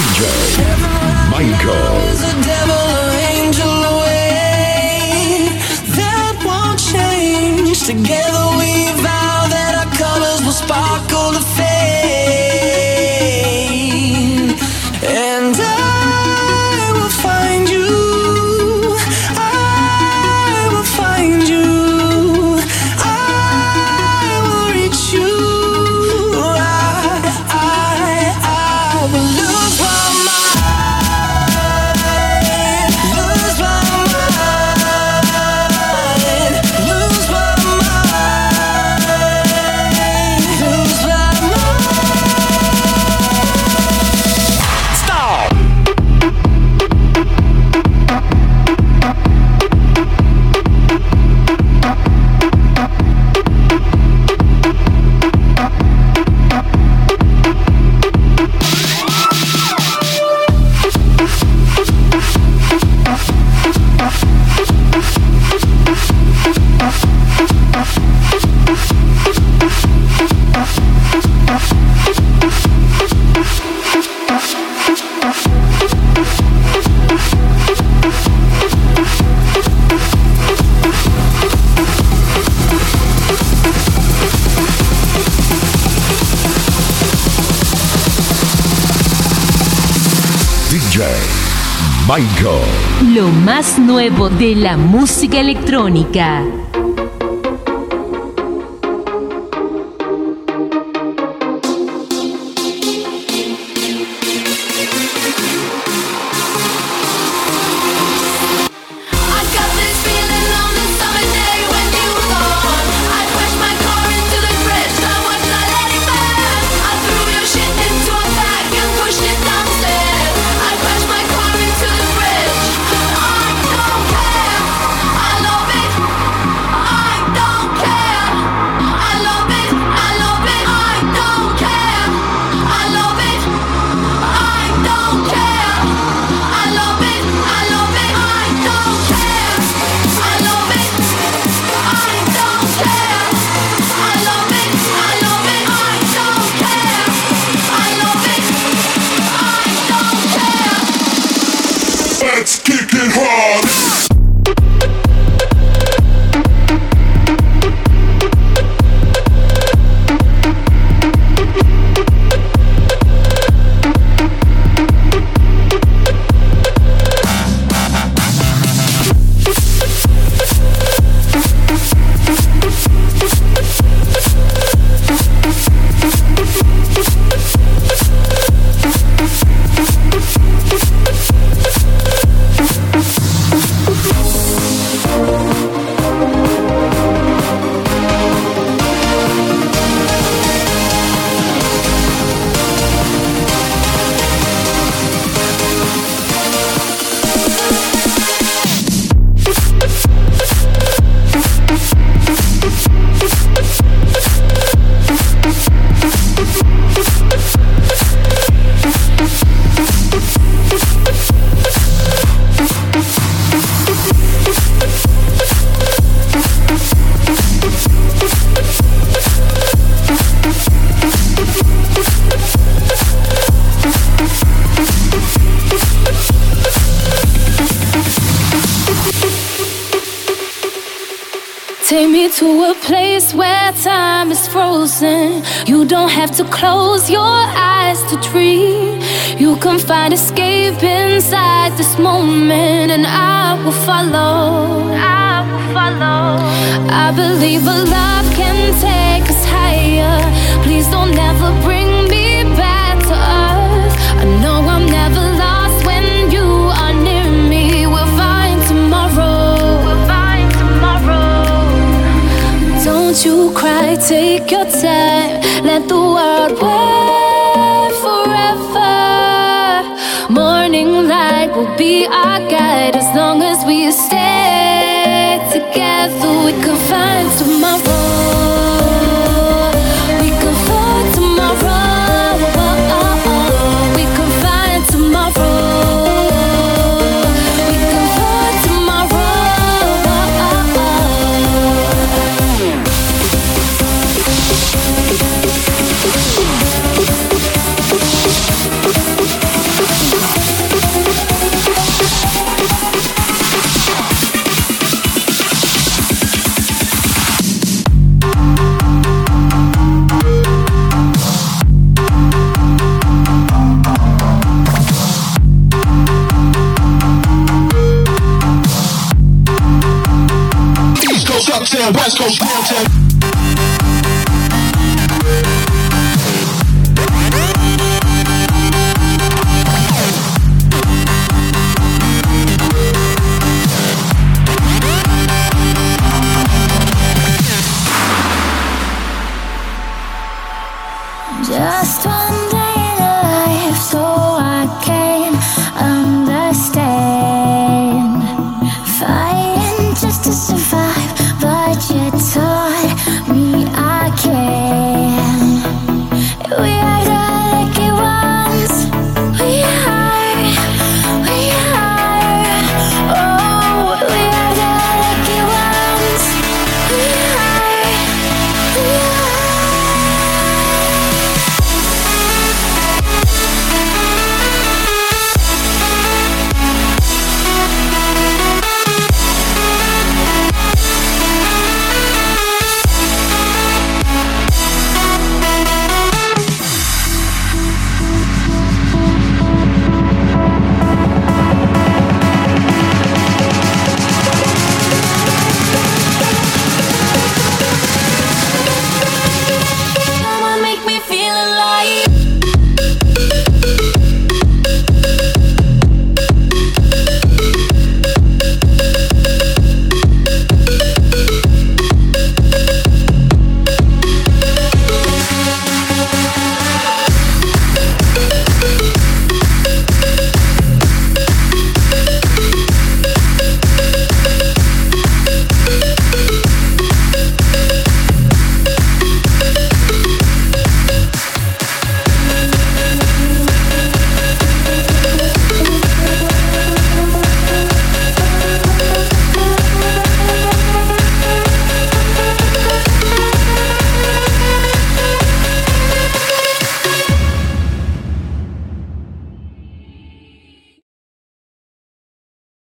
DJ Michael. together Lo más nuevo de la música electrónica. Close your eyes to dream. You can find escape inside this moment, and I will follow. I will follow. I believe a love can you cry, take your time. Let the world wait forever. Morning light will be our guide as long as we stay together. We can find tomorrow. downtown, West Coast, downtown.